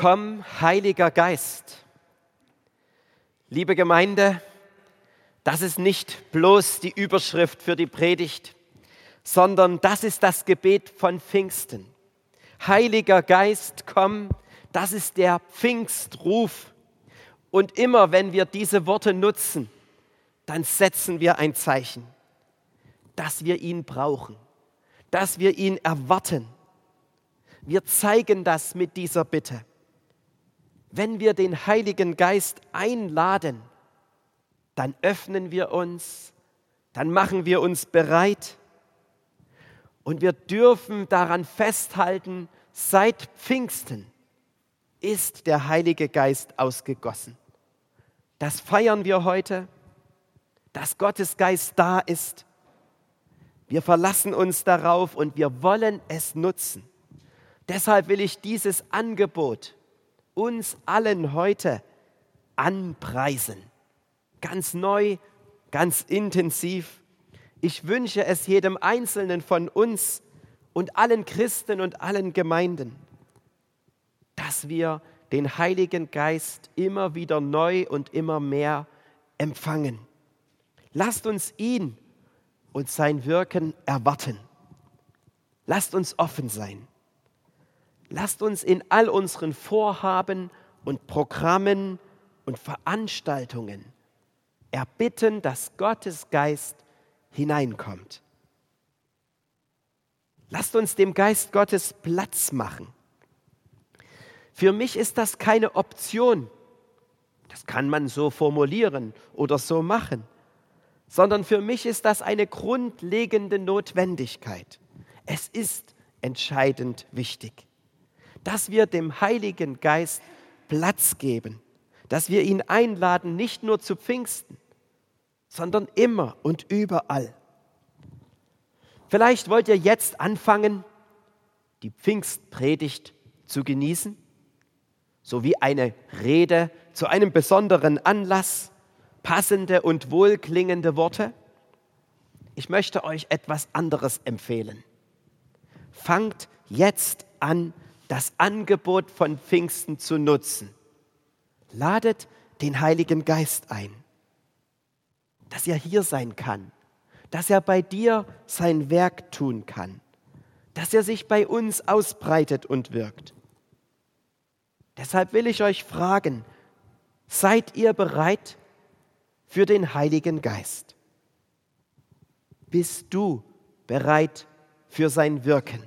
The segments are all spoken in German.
Komm, Heiliger Geist. Liebe Gemeinde, das ist nicht bloß die Überschrift für die Predigt, sondern das ist das Gebet von Pfingsten. Heiliger Geist, komm, das ist der Pfingstruf. Und immer wenn wir diese Worte nutzen, dann setzen wir ein Zeichen, dass wir ihn brauchen, dass wir ihn erwarten. Wir zeigen das mit dieser Bitte. Wenn wir den Heiligen Geist einladen, dann öffnen wir uns, dann machen wir uns bereit und wir dürfen daran festhalten, seit Pfingsten ist der Heilige Geist ausgegossen. Das feiern wir heute, dass Gottes Geist da ist. Wir verlassen uns darauf und wir wollen es nutzen. Deshalb will ich dieses Angebot uns allen heute anpreisen. Ganz neu, ganz intensiv. Ich wünsche es jedem Einzelnen von uns und allen Christen und allen Gemeinden, dass wir den Heiligen Geist immer wieder neu und immer mehr empfangen. Lasst uns ihn und sein Wirken erwarten. Lasst uns offen sein. Lasst uns in all unseren Vorhaben und Programmen und Veranstaltungen erbitten, dass Gottes Geist hineinkommt. Lasst uns dem Geist Gottes Platz machen. Für mich ist das keine Option. Das kann man so formulieren oder so machen, sondern für mich ist das eine grundlegende Notwendigkeit. Es ist entscheidend wichtig, dass wir dem Heiligen Geist Platz geben, dass wir ihn einladen, nicht nur zu Pfingsten, sondern immer und überall. Vielleicht wollt ihr jetzt anfangen, die Pfingstpredigt zu genießen, so wie eine Rede zu einem besonderen Anlass, passende und wohlklingende Worte. Ich möchte euch etwas anderes empfehlen. Fangt jetzt an, das Angebot von Pfingsten zu nutzen. Ladet den Heiligen Geist ein, dass er hier sein kann dass er bei dir sein Werk tun kann, dass er sich bei uns ausbreitet und wirkt. Deshalb will ich euch fragen, seid ihr bereit für den Heiligen Geist? Bist du bereit für sein Wirken?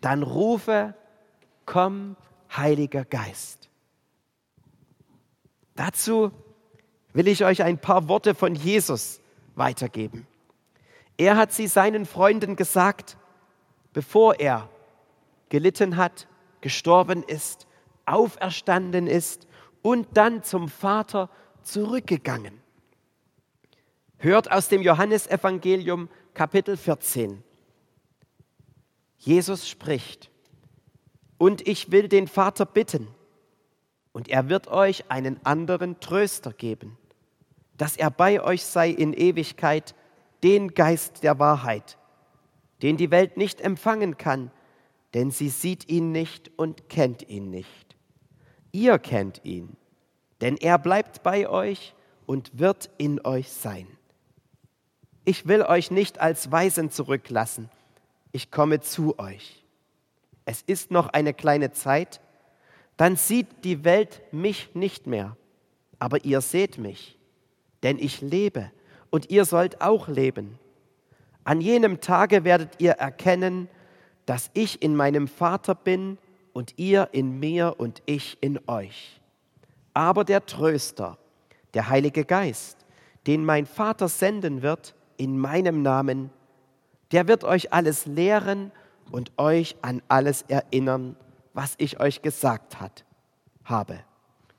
Dann rufe, komm, Heiliger Geist. Dazu will ich euch ein paar Worte von Jesus weitergeben. Er hat sie seinen Freunden gesagt, bevor er gelitten hat, gestorben ist, auferstanden ist und dann zum Vater zurückgegangen. Hört aus dem Johannesevangelium Kapitel 14. Jesus spricht, und ich will den Vater bitten, und er wird euch einen anderen Tröster geben, dass er bei euch sei in Ewigkeit, den Geist der Wahrheit, den die Welt nicht empfangen kann, denn sie sieht ihn nicht und kennt ihn nicht. Ihr kennt ihn, denn er bleibt bei euch und wird in euch sein. Ich will euch nicht als Weisen zurücklassen, ich komme zu euch. Es ist noch eine kleine Zeit, dann sieht die Welt mich nicht mehr, aber ihr seht mich, denn ich lebe und ihr sollt auch leben. An jenem Tage werdet ihr erkennen, dass ich in meinem Vater bin und ihr in mir und ich in euch. Aber der Tröster, der Heilige Geist, den mein Vater senden wird in meinem Namen, der wird euch alles lehren und euch an alles erinnern, was ich euch gesagt hat, habe.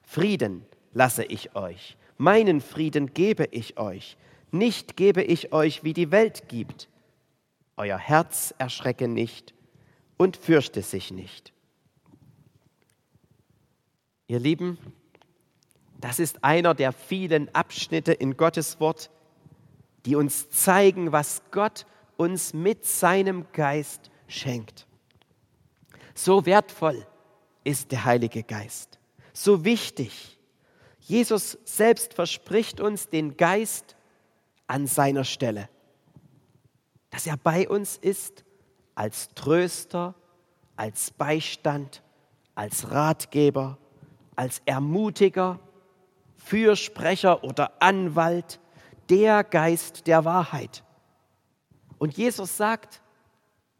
Frieden lasse ich euch, meinen Frieden gebe ich euch nicht gebe ich euch, wie die Welt gibt. Euer Herz erschrecke nicht und fürchte sich nicht. Ihr Lieben, das ist einer der vielen Abschnitte in Gottes Wort, die uns zeigen, was Gott uns mit seinem Geist schenkt. So wertvoll ist der Heilige Geist. So wichtig. Jesus selbst verspricht uns den Geist an seiner Stelle. Dass er bei uns ist als Tröster, als Beistand, als Ratgeber, als Ermutiger, Fürsprecher oder Anwalt, der Geist der Wahrheit. Und Jesus sagt,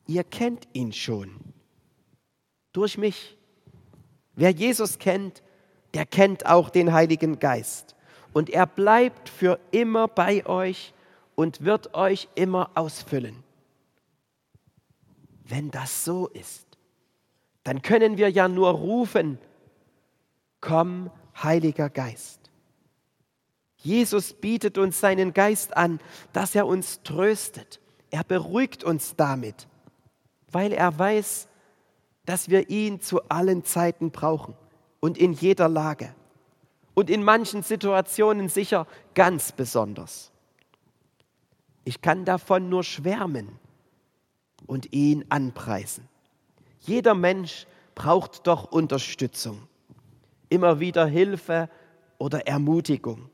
ihr kennt ihn schon durch mich. Wer Jesus kennt, der kennt auch den Heiligen Geist. Und er bleibt für immer bei euch und wird euch immer ausfüllen. Wenn das so ist, dann können wir ja nur rufen, komm, Heiliger Geist. Jesus bietet uns seinen Geist an, dass er uns tröstet. Er beruhigt uns damit, weil er weiß, dass wir ihn zu allen Zeiten brauchen und in jeder Lage und in manchen Situationen sicher ganz besonders. Ich kann davon nur schwärmen und ihn anpreisen. Jeder Mensch braucht doch Unterstützung, immer wieder Hilfe oder Ermutigung,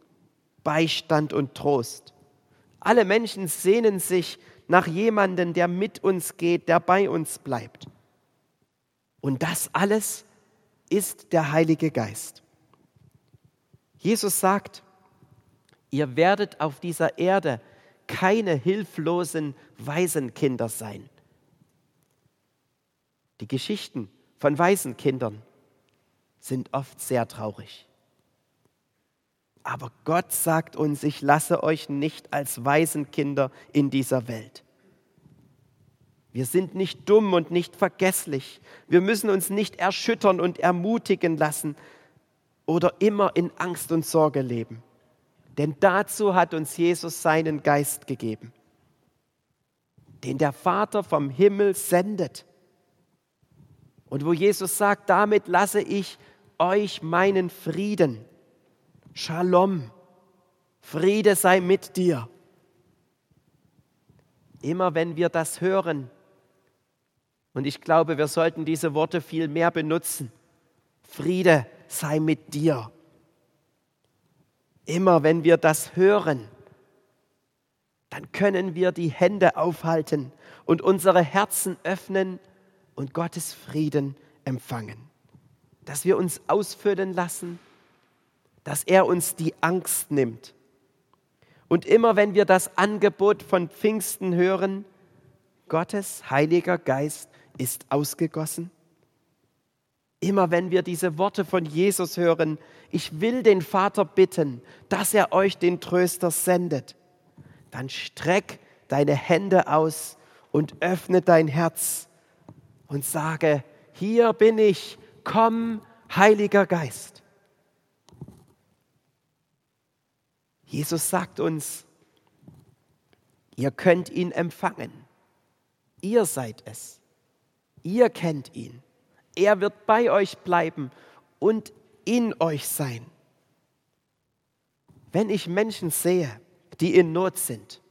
Beistand und Trost. Alle Menschen sehnen sich nach jemandem, der mit uns geht, der bei uns bleibt. Und das alles ist der Heilige Geist. Jesus sagt, ihr werdet auf dieser Erde keine hilflosen Waisenkinder sein. Die Geschichten von Waisenkindern sind oft sehr traurig. Aber Gott sagt uns, ich lasse euch nicht als Waisenkinder in dieser Welt. Wir sind nicht dumm und nicht vergesslich. Wir müssen uns nicht erschüttern und ermutigen lassen oder immer in Angst und Sorge leben. Denn dazu hat uns Jesus seinen Geist gegeben, den der Vater vom Himmel sendet. Und wo Jesus sagt, damit lasse ich euch meinen Frieden. Shalom. Friede sei mit dir. Immer wenn wir das hören, und ich glaube, wir sollten diese Worte viel mehr benutzen. Friede sei mit dir. Immer wenn wir das hören, dann können wir die Hände aufhalten und unsere Herzen öffnen und Gottes Frieden empfangen. Dass wir uns ausfüllen lassen, dass er uns die Angst nimmt. Und immer wenn wir das Angebot von Pfingsten hören, Gottes Heiliger Geist ist ausgegossen? Immer wenn wir diese Worte von Jesus hören, ich will den Vater bitten, dass er euch den Tröster sendet, dann streck deine Hände aus und öffne dein Herz und sage, hier bin ich, komm, Heiliger Geist. Jesus sagt uns, ihr könnt ihn empfangen. Ihr seid es. Ihr kennt ihn. Er wird bei euch bleiben und in euch sein. Wenn ich Menschen sehe, die in Not sind,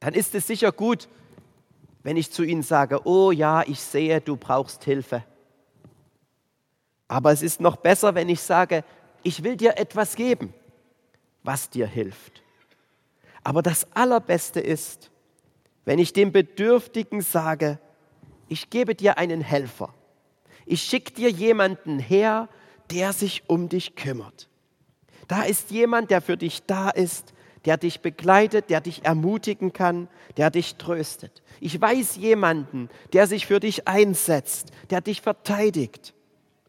dann ist es sicher gut, wenn ich zu ihnen sage, oh ja, ich sehe, du brauchst Hilfe. Aber es ist noch besser, wenn ich sage, ich will dir etwas geben, was dir hilft. Aber das Allerbeste ist, wenn ich dem Bedürftigen sage, ich gebe dir einen Helfer. Ich schicke dir jemanden her, der sich um dich kümmert. Da ist jemand, der für dich da ist, der dich begleitet, der dich ermutigen kann, der dich tröstet. Ich weiß jemanden, der sich für dich einsetzt, der dich verteidigt,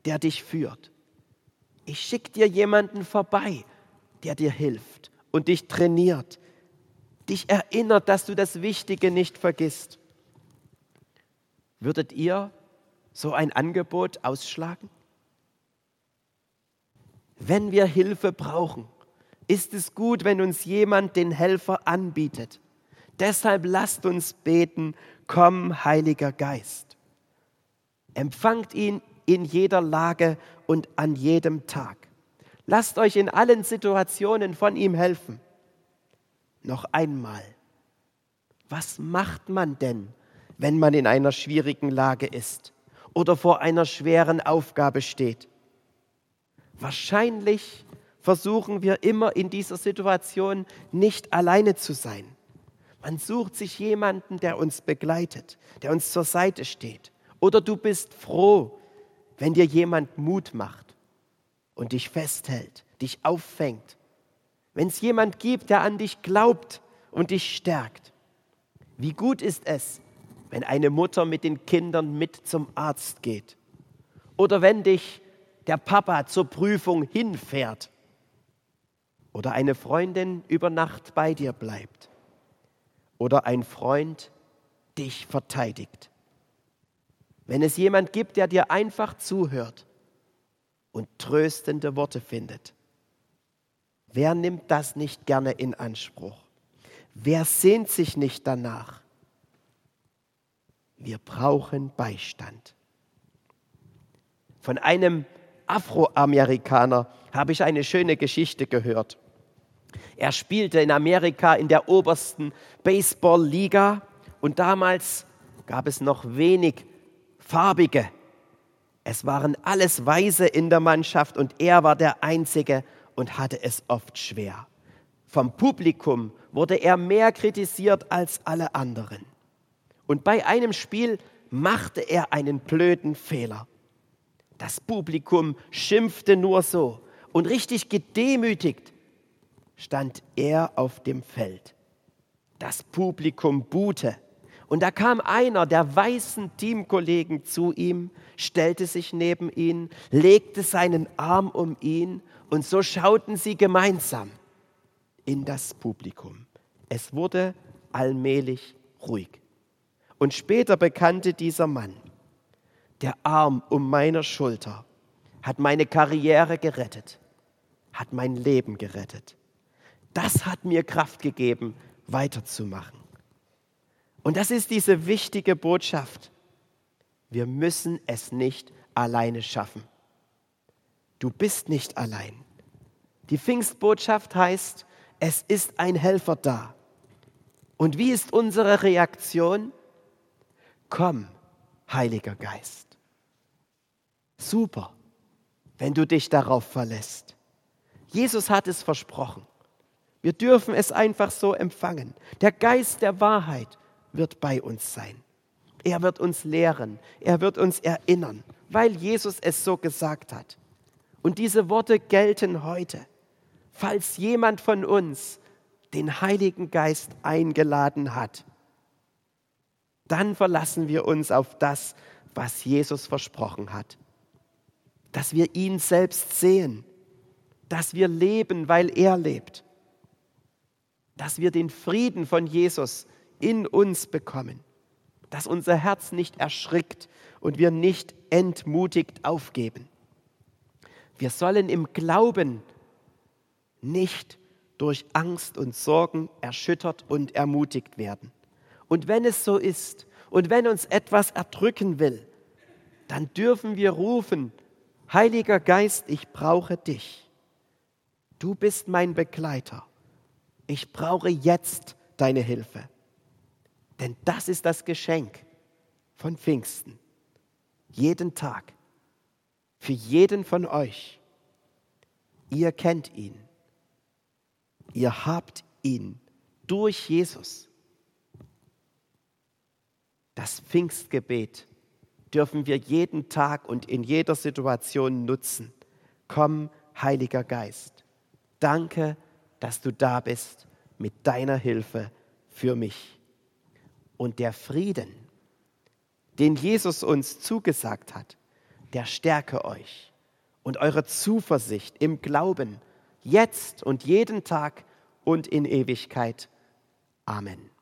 der dich führt. Ich schicke dir jemanden vorbei, der dir hilft und dich trainiert, dich erinnert, dass du das Wichtige nicht vergisst. Würdet ihr so ein Angebot ausschlagen? Wenn wir Hilfe brauchen, ist es gut, wenn uns jemand den Helfer anbietet. Deshalb lasst uns beten, komm, Heiliger Geist. Empfangt ihn in jeder Lage und an jedem Tag. Lasst euch in allen Situationen von ihm helfen. Noch einmal, was macht man denn, wenn man in einer schwierigen Lage ist oder vor einer schweren Aufgabe steht. Wahrscheinlich versuchen wir immer in dieser Situation nicht alleine zu sein. Man sucht sich jemanden, der uns begleitet, der uns zur Seite steht. Oder du bist froh, wenn dir jemand Mut macht und dich festhält, dich auffängt. Wenn es jemand gibt, der an dich glaubt und dich stärkt. Wie gut ist es, wenn eine Mutter mit den Kindern mit zum Arzt geht. Oder wenn dich der Papa zur Prüfung hinfährt. Oder eine Freundin über Nacht bei dir bleibt. Oder ein Freund dich verteidigt. Wenn es jemand gibt, der dir einfach zuhört und tröstende Worte findet. Wer nimmt das nicht gerne in Anspruch? Wer sehnt sich nicht danach? Wir brauchen Beistand. Von einem Afroamerikaner habe ich eine schöne Geschichte gehört. Er spielte in Amerika in der obersten Baseballliga und damals gab es noch wenig Farbige. Es waren alles Weiße in der Mannschaft und er war der Einzige und hatte es oft schwer. Vom Publikum wurde er mehr kritisiert als alle anderen. Und bei einem Spiel machte er einen blöden Fehler. Das Publikum schimpfte nur so und richtig gedemütigt stand er auf dem Feld. Das Publikum buhte. Und da kam einer der weißen Teamkollegen zu ihm, stellte sich neben ihn, legte seinen Arm um ihn und so schauten sie gemeinsam in das Publikum. Es wurde allmählich ruhig. Und später bekannte dieser Mann, der Arm um meiner Schulter hat meine Karriere gerettet, hat mein Leben gerettet. Das hat mir Kraft gegeben, weiterzumachen. Und das ist diese wichtige Botschaft. Wir müssen es nicht alleine schaffen. Du bist nicht allein. Die Pfingstbotschaft heißt, es ist ein Helfer da. Und wie ist unsere Reaktion? Komm, Heiliger Geist. Super, wenn du dich darauf verlässt. Jesus hat es versprochen. Wir dürfen es einfach so empfangen. Der Geist der Wahrheit wird bei uns sein. Er wird uns lehren, er wird uns erinnern, weil Jesus es so gesagt hat. Und diese Worte gelten heute. Falls jemand von uns den Heiligen Geist eingeladen hat, dann verlassen wir uns auf das, was Jesus versprochen hat. Dass wir ihn selbst sehen, dass wir leben, weil er lebt, dass wir den Frieden von Jesus in uns bekommen, dass unser Herz nicht erschrickt und wir nicht entmutigt aufgeben. Wir sollen im Glauben nicht durch Angst und Sorgen erschüttert und ermutigt werden. Und wenn es so ist und wenn uns etwas erdrücken will, dann dürfen wir rufen, Heiliger Geist, ich brauche dich. Du bist mein Begleiter. Ich brauche jetzt deine Hilfe. Denn das ist das Geschenk von Pfingsten. Jeden Tag. Für jeden von euch. Ihr kennt ihn. Ihr habt ihn durch Jesus. Das Pfingstgebet dürfen wir jeden Tag und in jeder Situation nutzen. Komm, Heiliger Geist. Danke, dass du da bist mit deiner Hilfe für mich. Und der Frieden, den Jesus uns zugesagt hat, der stärke euch und eure Zuversicht im Glauben jetzt und jeden Tag und in Ewigkeit. Amen.